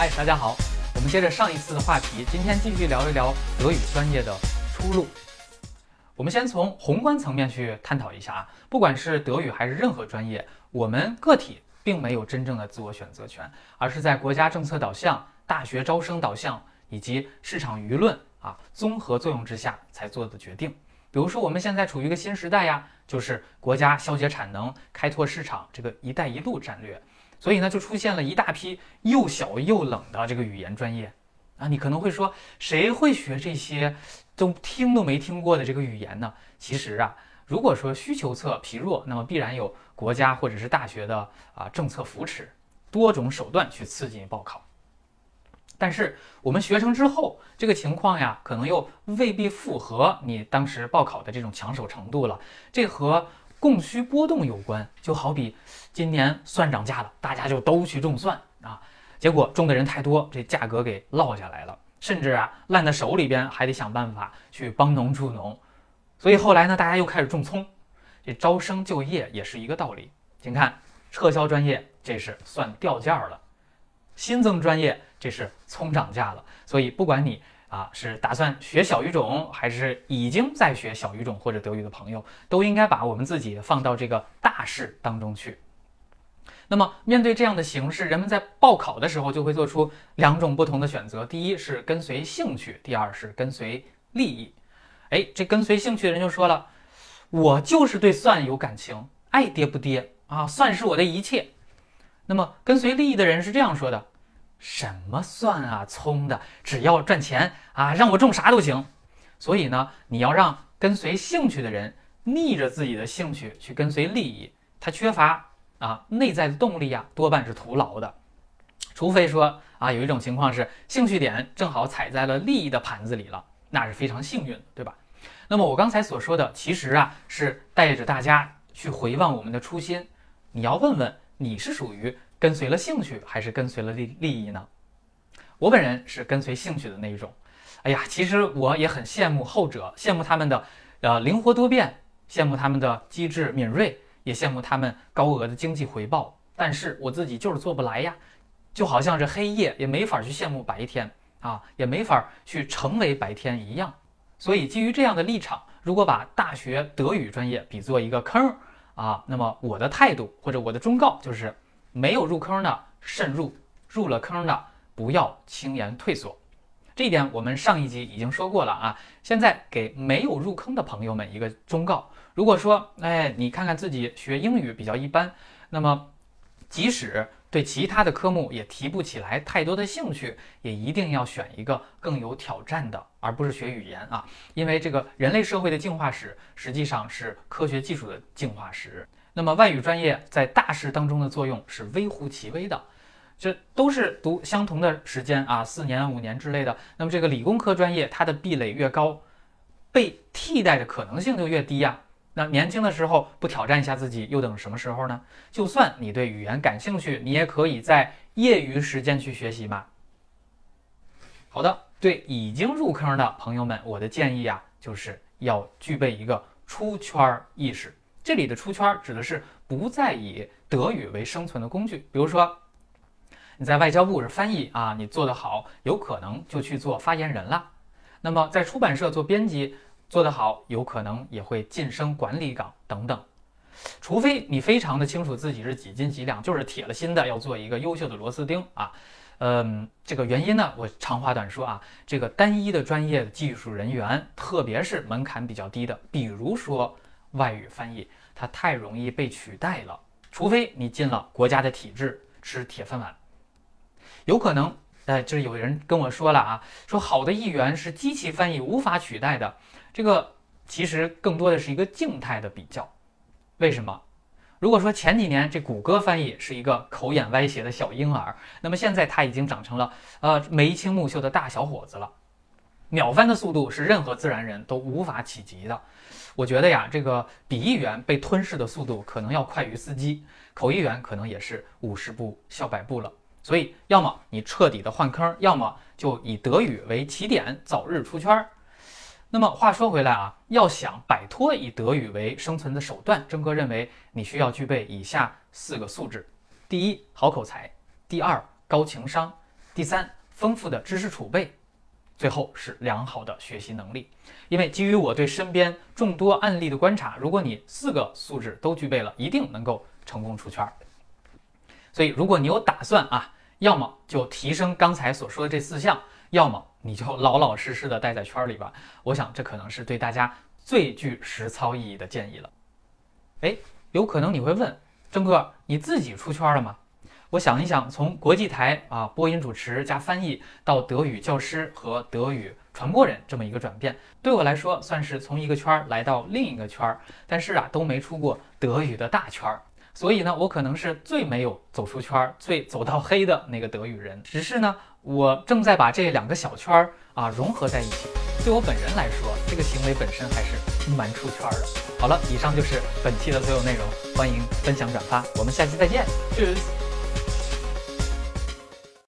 嗨，大家好，我们接着上一次的话题，今天继续聊一聊德语专业的出路。我们先从宏观层面去探讨一下啊，不管是德语还是任何专业，我们个体并没有真正的自我选择权，而是在国家政策导向、大学招生导向以及市场舆论啊综合作用之下才做的决定。比如说，我们现在处于一个新时代呀，就是国家消减产能、开拓市场这个“一带一路”战略，所以呢，就出现了一大批又小又冷的这个语言专业啊。你可能会说，谁会学这些都听都没听过的这个语言呢？其实啊，如果说需求侧疲弱，那么必然有国家或者是大学的啊政策扶持，多种手段去刺激你报考。但是我们学成之后，这个情况呀，可能又未必符合你当时报考的这种抢手程度了。这和供需波动有关。就好比今年蒜涨价了，大家就都去种蒜啊，结果种的人太多，这价格给落下来了，甚至啊烂在手里边，还得想办法去帮农助农。所以后来呢，大家又开始种葱。这招生就业也是一个道理。请看，撤销专业，这是蒜掉价了；新增专业。这是葱涨价了，所以不管你啊是打算学小语种，还是已经在学小语种或者德语的朋友，都应该把我们自己放到这个大势当中去。那么面对这样的形势，人们在报考的时候就会做出两种不同的选择：第一是跟随兴趣，第二是跟随利益。哎，这跟随兴趣的人就说了，我就是对蒜有感情，爱跌不跌啊，蒜是我的一切。那么跟随利益的人是这样说的。什么蒜啊，葱的，只要赚钱啊，让我种啥都行。所以呢，你要让跟随兴趣的人逆着自己的兴趣去跟随利益，他缺乏啊内在的动力啊，多半是徒劳的。除非说啊，有一种情况是兴趣点正好踩在了利益的盘子里了，那是非常幸运，对吧？那么我刚才所说的，其实啊是带着大家去回望我们的初心。你要问问，你是属于？跟随了兴趣还是跟随了利利益呢？我本人是跟随兴趣的那一种。哎呀，其实我也很羡慕后者，羡慕他们的呃灵活多变，羡慕他们的机智敏锐，也羡慕他们高额的经济回报。但是我自己就是做不来呀，就好像这黑夜也没法去羡慕白天啊，也没法去成为白天一样。所以基于这样的立场，如果把大学德语专业比作一个坑儿啊，那么我的态度或者我的忠告就是。没有入坑的慎入，入了坑的不要轻言退缩。这一点我们上一集已经说过了啊。现在给没有入坑的朋友们一个忠告：如果说，哎，你看看自己学英语比较一般，那么即使对其他的科目也提不起来太多的兴趣，也一定要选一个更有挑战的，而不是学语言啊。因为这个人类社会的进化史实际上是科学技术的进化史。那么外语专业在大势当中的作用是微乎其微的，这都是读相同的时间啊，四年五年之类的。那么这个理工科专业，它的壁垒越高，被替代的可能性就越低呀。那年轻的时候不挑战一下自己，又等什么时候呢？就算你对语言感兴趣，你也可以在业余时间去学习嘛。好的，对已经入坑的朋友们，我的建议啊，就是要具备一个出圈意识。这里的出圈指的是不再以德语为生存的工具。比如说，你在外交部是翻译啊，你做得好，有可能就去做发言人了。那么在出版社做编辑做得好，有可能也会晋升管理岗等等。除非你非常的清楚自己是几斤几两，就是铁了心的要做一个优秀的螺丝钉啊。嗯，这个原因呢，我长话短说啊，这个单一的专业技术人员，特别是门槛比较低的，比如说。外语翻译它太容易被取代了，除非你进了国家的体制吃铁饭碗，有可能。哎，就是有人跟我说了啊，说好的译员是机器翻译无法取代的。这个其实更多的是一个静态的比较。为什么？如果说前几年这谷歌翻译是一个口眼歪斜的小婴儿，那么现在他已经长成了呃眉清目秀的大小伙子了。秒翻的速度是任何自然人都无法企及的。我觉得呀，这个笔译员被吞噬的速度可能要快于司机，口译员可能也是五十步笑百步了。所以，要么你彻底的换坑，要么就以德语为起点，早日出圈。那么话说回来啊，要想摆脱以德语为生存的手段，征哥认为你需要具备以下四个素质：第一，好口才；第二，高情商；第三，丰富的知识储备；最后是良好的学习能力。因为基于我对身边众多案例的观察，如果你四个素质都具备了，一定能够成功出圈。所以，如果你有打算啊，要么就提升刚才所说的这四项，要么你就老老实实的待在圈里吧。我想这可能是对大家最具实操意义的建议了。哎，有可能你会问，郑哥，你自己出圈了吗？我想一想，从国际台啊播音主持加翻译到德语教师和德语传播人这么一个转变，对我来说算是从一个圈儿来到另一个圈儿，但是啊都没出过德语的大圈儿。所以呢，我可能是最没有走出圈儿、最走到黑的那个德语人。只是呢，我正在把这两个小圈儿啊融合在一起。对我本人来说，这个行为本身还是蛮出圈儿的。好了，以上就是本期的所有内容，欢迎分享转发，我们下期再见，Cheers。